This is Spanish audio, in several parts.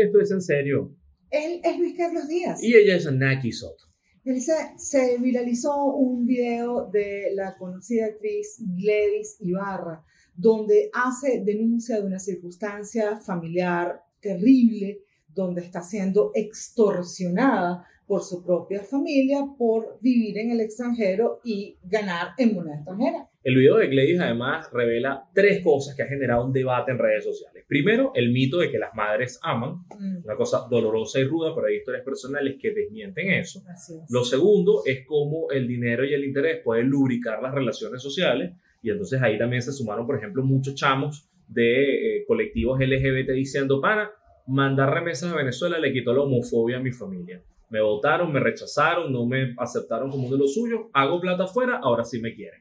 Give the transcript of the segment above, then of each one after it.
Esto es en serio. Él es Luis Carlos Díaz. Y ella es Naki Soto. Se, se viralizó un video de la conocida actriz Gladys Ibarra, donde hace denuncia de una circunstancia familiar terrible, donde está siendo extorsionada por su propia familia por vivir en el extranjero y ganar en moneda extranjera. El video de Gladys además revela tres cosas que ha generado un debate en redes sociales. Primero, el mito de que las madres aman, Mm, una cosa dolorosa y ruda, pero hay historias personales que desmienten eso. es. Lo segundo es cómo el dinero y el interés pueden lubricar las relaciones sociales y entonces ahí también se sumaron, por ejemplo, muchos chamos de eh, colectivos LGBT diciendo, pana, mandar remesas a Venezuela le quitó la homofobia a mi familia. Me votaron, me rechazaron, no me aceptaron como uno de los suyos, hago plata afuera, ahora sí me quieren.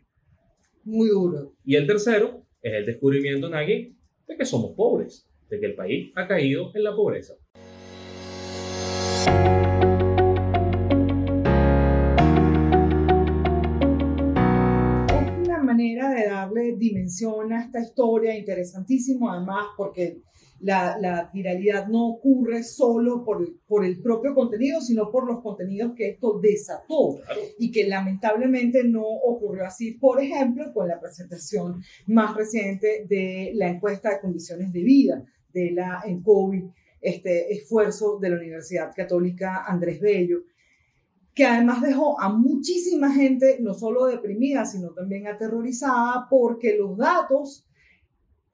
Muy duro. Y el tercero es el descubrimiento, Nagui, de que somos pobres, de que el país ha caído en la pobreza. Es una manera de darle dimensión a esta historia, interesantísimo además, porque la, la viralidad no ocurre solo por, el- por el propio contenido, sino por los contenidos que esto desató Claro. y que lamentablemente no ocurrió así, por ejemplo, con la presentación más reciente de la encuesta de condiciones de vida de la ENCOVI, este esfuerzo de la Universidad Católica Andrés Bello, que además dejó a muchísima gente no solo deprimida, sino también aterrorizada porque los datos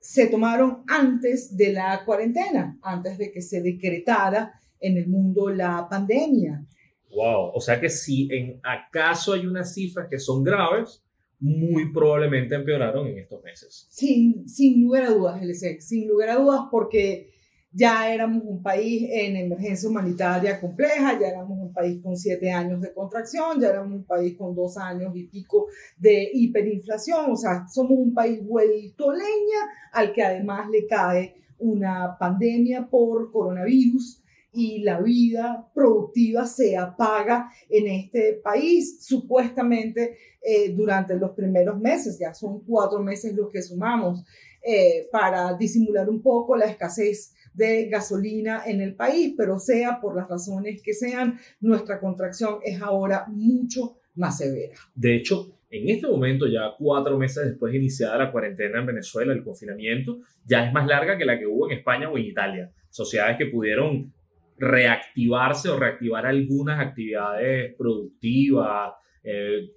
se tomaron antes de la cuarentena, antes de que se decretara en el mundo la pandemia. Wow, o sea que si en acaso hay unas cifras que son graves, muy probablemente empeoraron en estos meses. Sin, sin lugar a dudas, LC, sin lugar a dudas, porque ya éramos un país en emergencia humanitaria compleja, ya éramos un país con siete años de contracción, ya éramos un país con dos años y pico de hiperinflación, o sea, somos un país vuelto leña al que además le cae una pandemia por coronavirus y la vida productiva se apaga en este país, supuestamente eh, durante los primeros meses, ya son cuatro meses los que sumamos, eh, para disimular un poco la escasez de gasolina en el país, pero sea por las razones que sean, nuestra contracción es ahora mucho más severa. De hecho, en este momento, ya cuatro meses después de iniciada la cuarentena en Venezuela, el confinamiento, ya es más larga que la que hubo en España o en Italia. Sociedades que pudieron reactivarse o reactivar algunas actividades productivas, eh,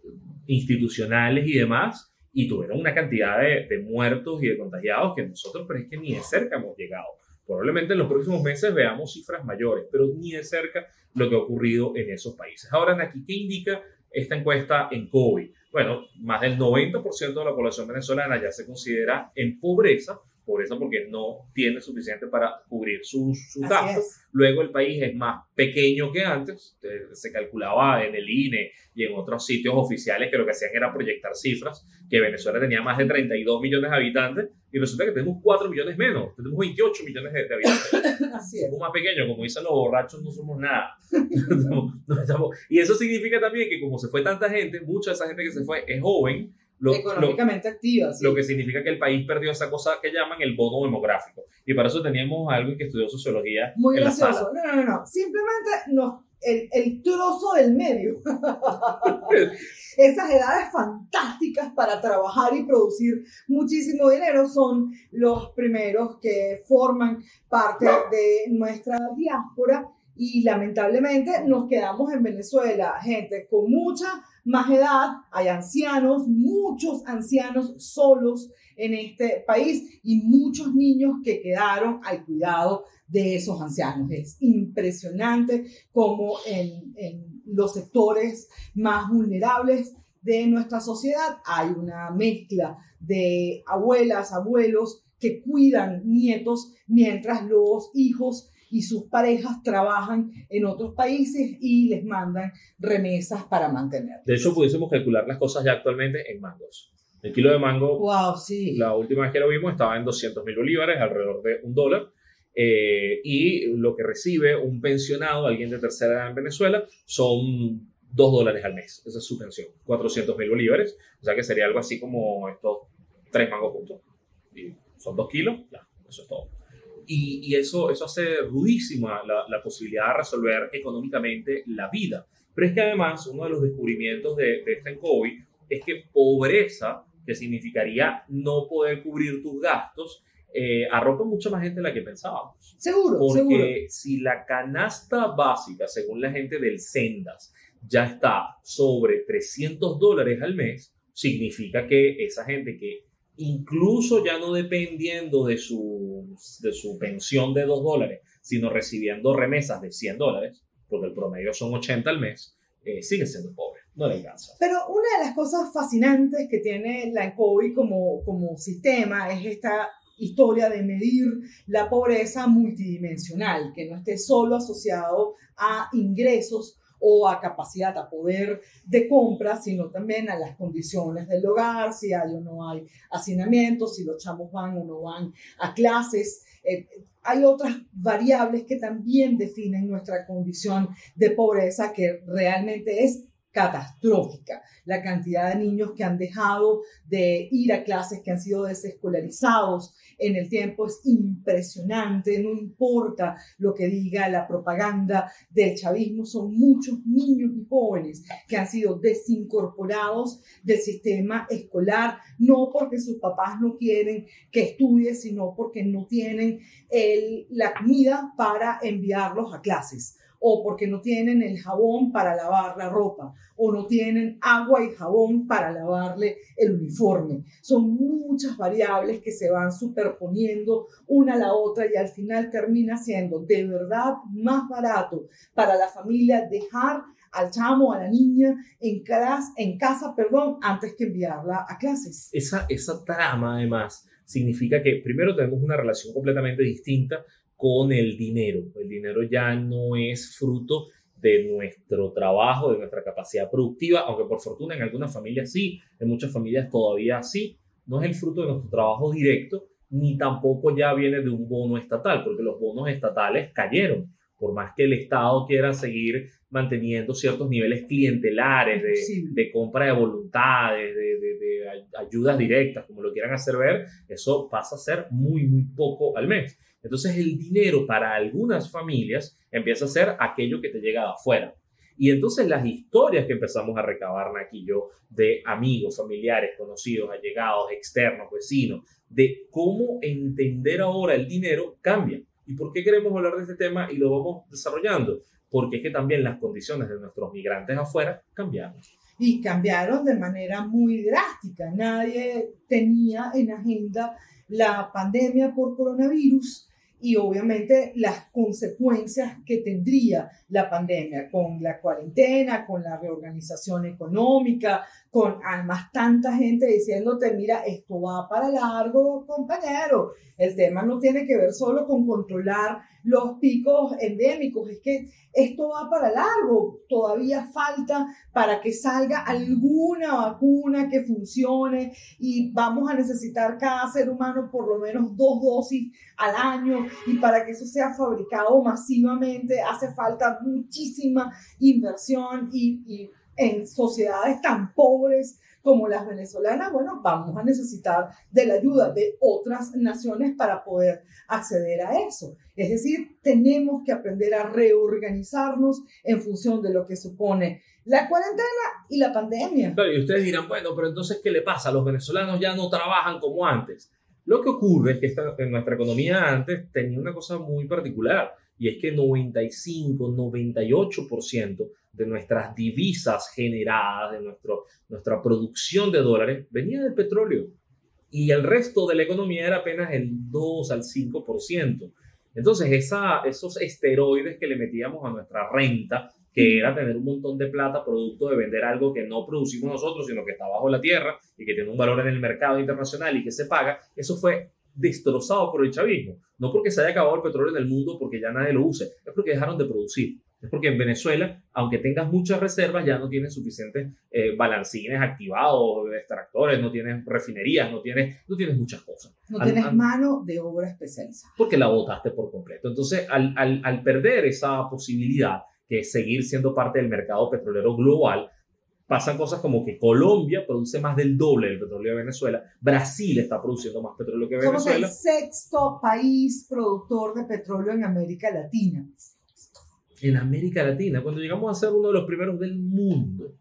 institucionales y demás, y tuvieron una cantidad de, de muertos y de contagiados que nosotros, pero es que ni de cerca hemos llegado. Probablemente en los próximos meses veamos cifras mayores, pero ni de cerca lo que ha ocurrido en esos países. Ahora, aquí, ¿qué indica esta encuesta en COVID? Bueno, más del 90% de la población venezolana ya se considera en pobreza, pobreza porque no tiene suficiente para cubrir sus, gastos. Luego el país es más pequeño que antes, eh, se calculaba en el INE y en otros sitios oficiales que lo que hacían era proyectar cifras, que Venezuela tenía más de 32 millones de habitantes y resulta que tenemos 4 millones menos, tenemos 28 millones de, habitantes. Así es. Somos más pequeños, como dicen los borrachos, no somos nada. No no estamos- y eso significa también que como se fue tanta gente, mucha de esa gente que se fue es joven, lo, lo, Económicamente activa. sí. lo que significa que el país perdió esa cosa que llaman el bono demográfico. Y para eso teníamos a alguien que estudió sociología Muy en la sala. gracioso. No, no, no, no. Simplemente nos, el, el trozo del medio. Esas edades fantásticas para trabajar y producir muchísimo dinero son los primeros que forman parte de nuestra diáspora y lamentablemente nos quedamos en Venezuela, gente con mucha más edad, hay ancianos, muchos ancianos solos en este país y muchos niños que quedaron al cuidado de esos ancianos. Es impresionante cómo en, en los sectores más vulnerables de nuestra sociedad hay una mezcla de abuelas, abuelos que cuidan nietos mientras los hijos y sus parejas trabajan en otros países y les mandan remesas para mantener. De hecho, pudiésemos calcular las cosas ya actualmente en mangos. El kilo de mango, Wow, sí. la última vez que lo vimos, estaba en 200 mil bolívares, alrededor de un dólar. Eh, y lo que recibe un pensionado, alguien de tercera edad en Venezuela, son 2 dólares al mes. Esa es su pensión. 400 mil bolívares. O sea que sería algo así como estos tres mangos juntos. Y son 2 kilos, ya, eso es todo. Y, y eso, eso hace rudísima la, la, posibilidad de resolver económicamente la vida. Pero es que además uno de los descubrimientos de, de este COVID es que pobreza, que significaría no poder cubrir tus gastos, eh, arropa mucha más gente de la que pensábamos. Seguro, Porque si la canasta básica, según la gente del Sendas, ya está sobre 300 dólares al mes, significa que esa gente que incluso ya no dependiendo de su, de su pensión de 2 dólares, sino recibiendo remesas de 100 dólares, porque el promedio son 80 al mes, eh, sigue siendo pobre, no le alcanza. Pero una de las cosas fascinantes que tiene la ENCOI como, como sistema es esta historia de medir la pobreza multidimensional, que no esté solo asociado a ingresos o a capacidad, a poder de compra, sino también a las condiciones del hogar, si hay o no hay hacinamiento, si los chamos van o no van a clases. Eh, hay otras variables que también definen nuestra condición de pobreza que realmente es catastrófica. La cantidad de niños que han dejado de ir a clases, que han sido desescolarizados en el tiempo es impresionante. No importa lo que diga la propaganda del chavismo, son muchos niños y jóvenes que han sido desincorporados del sistema escolar, no porque sus papás no quieren que estudie, sino porque no tienen el, la comida para enviarlos a clases o porque no tienen el jabón para lavar la ropa, o no tienen agua y jabón para lavarle el uniforme. Son muchas variables que se van superponiendo una a la otra y al final termina siendo de verdad más barato para la familia dejar al chamo, a la niña en, casa, en casa perdón, antes que enviarla a clases. Esa, esa trama además significa que primero tenemos una relación completamente distinta con el dinero. El dinero ya no es fruto de nuestro trabajo, de nuestra capacidad productiva, aunque por fortuna en algunas familias sí, en muchas familias todavía sí, no es el fruto de nuestro trabajo directo, ni tampoco ya viene de un bono estatal, porque los bonos estatales cayeron. Por más que el Estado quiera seguir manteniendo ciertos niveles clientelares de, de compra de voluntades, de, de, de ayudas directas, como lo quieran hacer ver, eso pasa a ser muy, muy poco al mes. Entonces el dinero para algunas familias empieza a ser aquello que te llega de afuera. Y entonces las historias que empezamos a recabar aquí yo de amigos, familiares, conocidos, allegados, externos, vecinos, de cómo entender ahora el dinero cambia. ¿Y por qué queremos hablar de este tema y lo vamos desarrollando? Porque es que también las condiciones de nuestros migrantes afuera cambiaron. Y cambiaron de manera muy drástica. Nadie tenía en agenda la pandemia por coronavirus y obviamente las consecuencias que tendría la pandemia con la cuarentena, con la reorganización económica, con además tanta gente diciéndote, mira, esto va para largo, compañero. El tema no tiene que ver solo con controlar los picos endémicos, es que esto va para largo. Todavía falta para que salga alguna vacuna que funcione y vamos a necesitar cada ser humano por lo menos dos dosis al año y para que eso sea fabricado masivamente hace falta muchísima inversión y, en sociedades tan pobres como las venezolanas, bueno, vamos a necesitar de la ayuda de otras naciones para poder acceder a eso. Es decir, tenemos que aprender a reorganizarnos en función de lo que supone la cuarentena y la pandemia. Claro, y ustedes dirán, bueno, pero entonces, ¿qué le pasa? Los venezolanos ya no trabajan como antes. Lo que ocurre es que esta, en nuestra economía antes tenía una cosa muy particular y es que 95, 98% de nuestras divisas generadas, de nuestro, nuestra producción de dólares, venía del petróleo. Y el resto de la economía era apenas el 2 al 5%. Entonces, esa, esos esteroides que le metíamos a nuestra renta, que era tener un montón de plata producto de vender algo que no producimos nosotros, sino que está bajo la tierra y que tiene un valor en el mercado internacional y que se paga, eso fue destrozado por el chavismo. No porque se haya acabado el petróleo en el mundo porque ya nadie lo use, es porque dejaron de producir. Es porque en Venezuela, aunque tengas muchas reservas, ya no tienes suficientes eh, balancines activados, extractores, no tienes refinerías, no tienes, no tienes muchas cosas. No tienes mano de obra especializada. Porque la botaste por completo. Entonces, al, al, al perder esa posibilidad, que es seguir siendo parte del mercado petrolero global, pasan cosas como que Colombia produce más del doble del petróleo de Venezuela, Brasil está produciendo más petróleo que Venezuela. Somos el sexto país productor de petróleo en América Latina. En América Latina, cuando llegamos a ser uno de los primeros del mundo.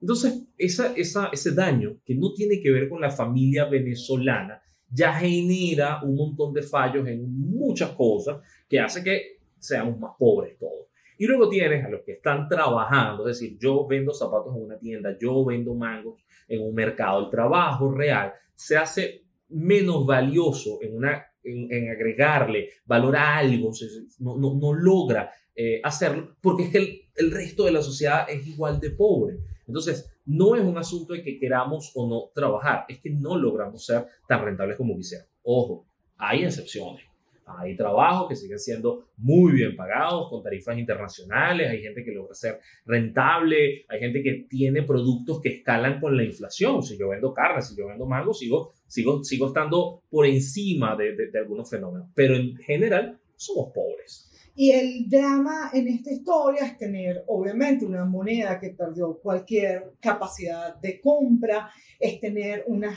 Entonces, esa, esa, ese daño que no tiene que ver con la familia venezolana ya genera un montón de fallos en muchas cosas que hace que seamos más pobres todos. Y luego tienes a los que están trabajando, es decir, yo vendo zapatos en una tienda, yo vendo mangos en un mercado. El trabajo real se hace menos valioso en, una, en, agregarle valor a algo, no, no, no logra eh, hacerlo, porque es que el, el resto de la sociedad es igual de pobre. Entonces, no es un asunto de que queramos o no trabajar, es que no logramos ser tan rentables como quisiéramos. Ojo, hay excepciones. Hay trabajos que siguen siendo muy bien pagados con tarifas internacionales, hay gente que logra ser rentable, hay gente que tiene productos que escalan con la inflación. Si yo vendo carne, si yo vendo mango, sigo, sigo, sigo estando por encima de, de algunos fenómenos. Pero en general somos pobres. Y el drama en esta historia es tener, obviamente, una moneda que perdió cualquier capacidad de compra, es tener unas,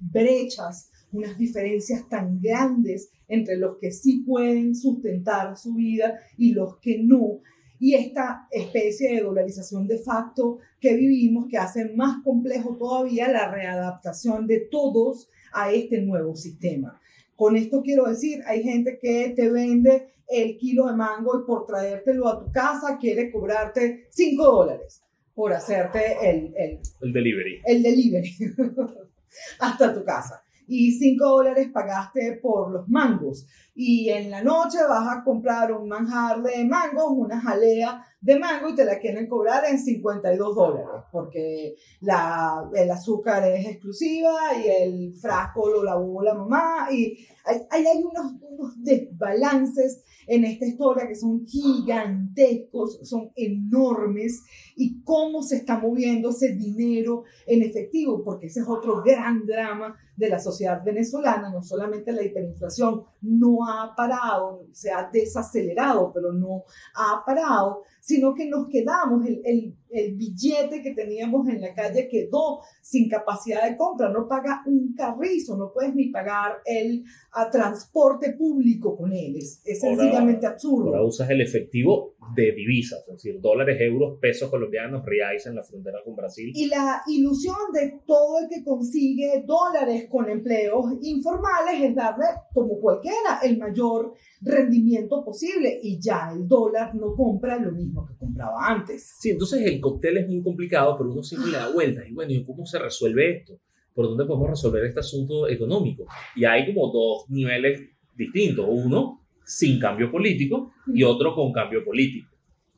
brechas, unas diferencias tan grandes entre los que sí pueden sustentar su vida y los que no. Y esta especie de dolarización de facto que vivimos que hace más complejo todavía la readaptación de todos a este nuevo sistema. Con esto quiero decir, hay gente que te vende el kilo de mango y por traértelo a tu casa quiere cobrarte 5 dólares por hacerte el, el, el delivery. El delivery hasta tu casa. Y 5 dólares pagaste por los mangos. Y en la noche vas a comprar un manjar de mango, una jalea de mango y te la quieren cobrar en 52 dólares porque la, el azúcar es exclusiva y el frasco lo lavó la mamá y hay, hay unos, unos desbalances en esta historia que son gigantescos, son enormes y cómo se está moviendo ese dinero en efectivo, porque ese es otro gran drama de la sociedad venezolana, no solamente la hiperinflación no ha parado, se ha desacelerado, pero no ha parado, sino que nos quedamos, el, el, el, billete que teníamos en la calle quedó sin capacidad de compra, no paga un carrizo, no puedes ni pagar el a transporte público con él, es, sencillamente absurdo. Ahora usas el efectivo de divisas, es decir, dólares, euros, pesos colombianos, reais en la frontera con Brasil. Y la ilusión de todo el que consigue dólares con empleos informales es darle, como cualquiera, el mayor rendimiento posible y ya el dólar no compra lo mismo que compraba antes. Sí, entonces el cóctel es muy complicado, pero uno siempre le da vueltas. Y bueno, ¿y cómo se resuelve esto? ¿Por dónde podemos resolver este asunto económico? Y hay como dos niveles distintos. Uno sin cambio político y otro con cambio político.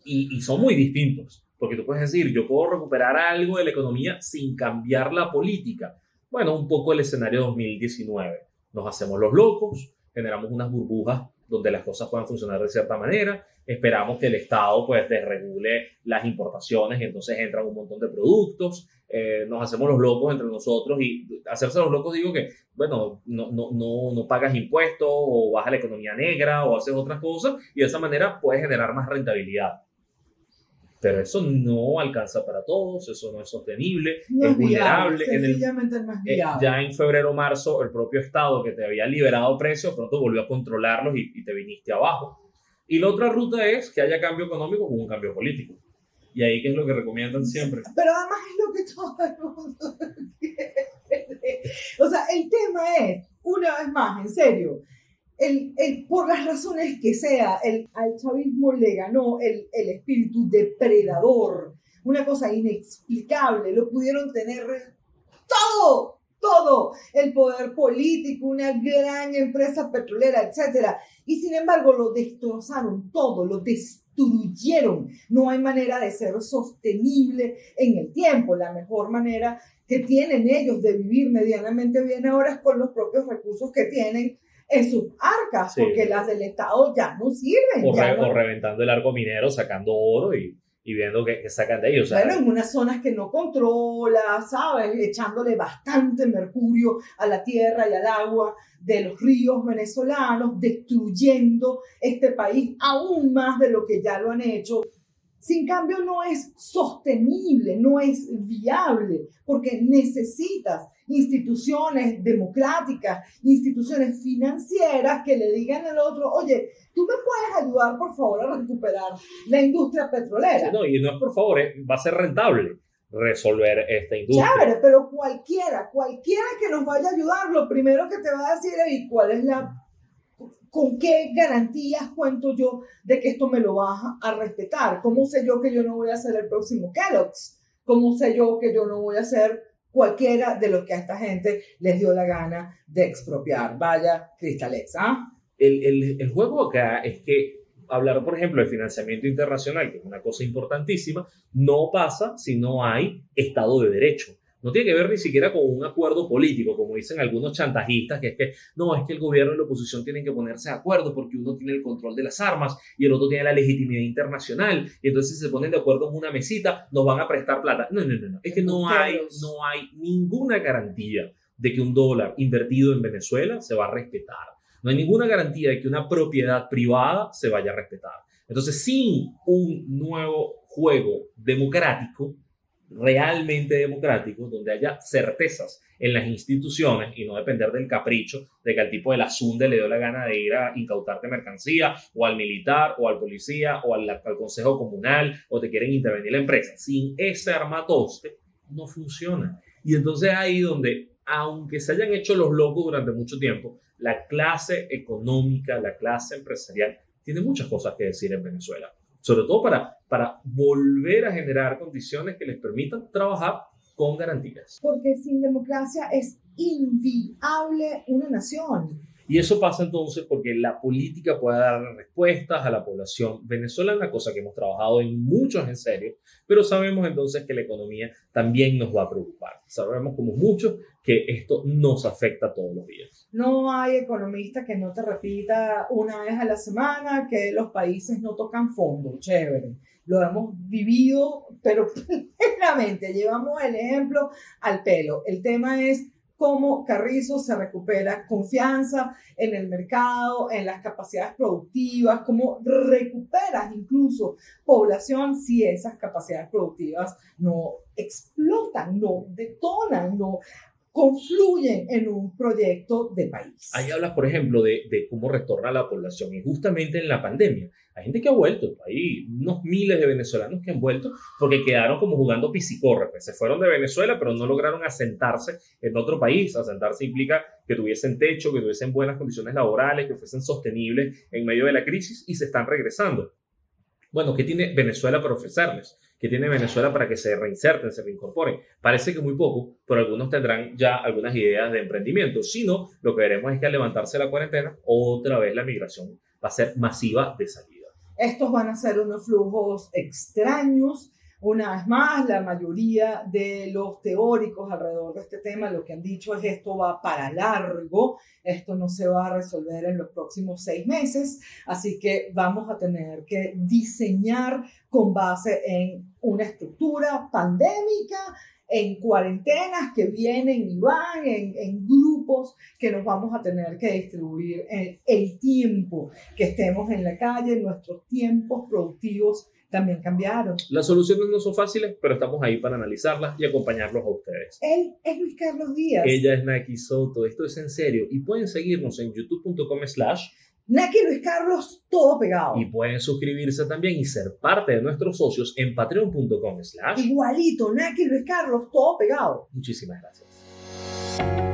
Y, y son muy distintos. Porque tú puedes decir, yo puedo recuperar algo de la economía sin cambiar la política. Bueno, un poco el escenario 2019. Nos hacemos los locos, generamos unas burbujas donde las cosas puedan funcionar de cierta manera. Esperamos que el Estado pues desregule las importaciones y entonces entran un montón de productos. Eh, nos hacemos los locos entre nosotros y hacerse los locos digo que, bueno, no, no, no, no pagas impuestos o baja la economía negra o haces otras cosas y de esa manera puedes generar más rentabilidad. Pero eso no alcanza para todos, eso no es sostenible, es, vulnerable. Sencillamente en no es eh, viable. ya en febrero o marzo, el propio Estado que te había liberado precios, pronto volvió a controlarlos y, y, te viniste abajo. Y la otra ruta es que haya cambio económico con un cambio político. Y ahí que es lo que recomiendan siempre. Pero además es lo que todo el mundo quiere. O sea, el tema es, una vez más, en serio, el, el, por las razones que sea, el, al chavismo le ganó el, el espíritu depredador, una cosa inexplicable, lo pudieron tener todo, todo, el poder político, una gran empresa petrolera, etc. Y sin embargo lo destrozaron todo, lo destruyeron. No hay manera de ser sostenible en el tiempo. La mejor manera que tienen ellos de vivir medianamente bien ahora es con los propios recursos que tienen en sus arcas, sí. porque las del Estado ya no sirven. O, ya re, no. o reventando el arco minero, sacando oro y, y viendo que, que, sacan de ellos. Bueno, en unas zonas que no controla, ¿sabes? Echándole bastante mercurio a la tierra y al agua de los ríos venezolanos, destruyendo este país aún más de lo que ya lo han hecho. sin cambio no es sostenible, no es viable, porque necesitas instituciones democráticas, instituciones financieras que le digan al otro, oye, tú me puedes ayudar por favor a recuperar la industria petrolera. No, y no es por favor, va a ser rentable resolver esta industria. Chévere, pero cualquiera, cualquiera que nos vaya a ayudar, lo primero que te va a decir es, ¿cuál es la ¿Con qué garantías cuento yo de que esto me lo vas a respetar? ¿Cómo sé yo que yo no voy a ser el próximo Kellogg's? ¿Cómo sé yo que yo no voy a ser cualquiera de los que a esta gente les dio la gana de expropiar? Vaya, Cristalex, ¿ah? El, el, el juego acá es que hablar, por ejemplo, del financiamiento internacional, que es una cosa importantísima, no pasa si no hay Estado de Derecho no tiene que ver ni siquiera con un acuerdo político, como dicen algunos chantajistas, que es que no, es que el gobierno y la oposición tienen que ponerse de acuerdo porque uno tiene el control de las armas y el otro tiene la legitimidad internacional y entonces si se ponen de acuerdo en una mesita nos van a prestar plata. No, no, no, no. es que no hay, no hay ninguna garantía de que un dólar invertido en Venezuela se va a respetar. No hay ninguna garantía de que una propiedad privada se vaya a respetar. Entonces, sin un nuevo juego democrático, realmente democrático, donde haya certezas en las instituciones y no depender del capricho de que al tipo de la SUNDE le dio la gana de ir a incautarte mercancía o al militar o al policía o al, al consejo comunal o te quieren intervenir la empresa. Sin ese armatoste no funciona. Y entonces ahí donde, aunque se hayan hecho los locos durante mucho tiempo, la clase económica, la clase empresarial tiene muchas cosas que decir en Venezuela sobre todo para, para volver a generar condiciones que les permitan trabajar con garantías. Porque sin democracia es inviable una nación. Y eso pasa entonces porque la política puede dar respuestas a la población venezolana, cosa que hemos trabajado en muchos en serio, pero sabemos entonces que la economía también nos va a preocupar. Sabemos como muchos que esto nos afecta todos los días. No hay economista que no te repita una vez a la semana que los países no tocan fondo, chévere. Lo hemos vivido, pero plenamente llevamos el ejemplo al pelo. El tema es cómo Carrizo se recupera confianza en el mercado, en las capacidades productivas, cómo recuperas incluso población si esas capacidades productivas no explotan, no detonan, no confluyen en un proyecto de país. Ahí hablas, por ejemplo, de, de, cómo retorna la población y justamente en la pandemia. Hay gente que ha vuelto, hay unos miles de venezolanos que han vuelto porque quedaron como jugando pisicorre, pues se fueron de Venezuela pero no lograron asentarse en otro país. Asentarse implica que tuviesen techo, que tuviesen buenas condiciones laborales, que fuesen sostenibles en medio de la crisis y se están regresando. Bueno, ¿qué tiene Venezuela para ofrecerles? ¿Qué tiene Venezuela para que se reinserten, se reincorporen? Parece que muy poco, pero algunos tendrán ya algunas ideas de emprendimiento. Si no, lo que veremos es que al levantarse la cuarentena, otra vez la migración va a ser masiva de salida. Estos van a ser unos flujos extraños una vez más, la mayoría de los teóricos alrededor de este tema lo que han dicho es esto va para largo, esto no se va a resolver en los próximos seis meses, así que vamos a tener que diseñar con base en una estructura pandémica, en cuarentenas que vienen y van, en, grupos que nos vamos a tener que distribuir en el tiempo que estemos en la calle, nuestros tiempos productivos también cambiaron. Las soluciones no son fáciles, pero estamos ahí para analizarlas y acompañarlos a ustedes. Él es Luis Carlos Díaz. Ella es Naki Soto. Esto es en serio. Y pueden seguirnos en youtube.com slash Naki Luis Carlos, todo pegado. Y pueden suscribirse también y ser parte de nuestros socios en patreon.com slash Igualito, Naki Luis Carlos, todo pegado. Muchísimas gracias.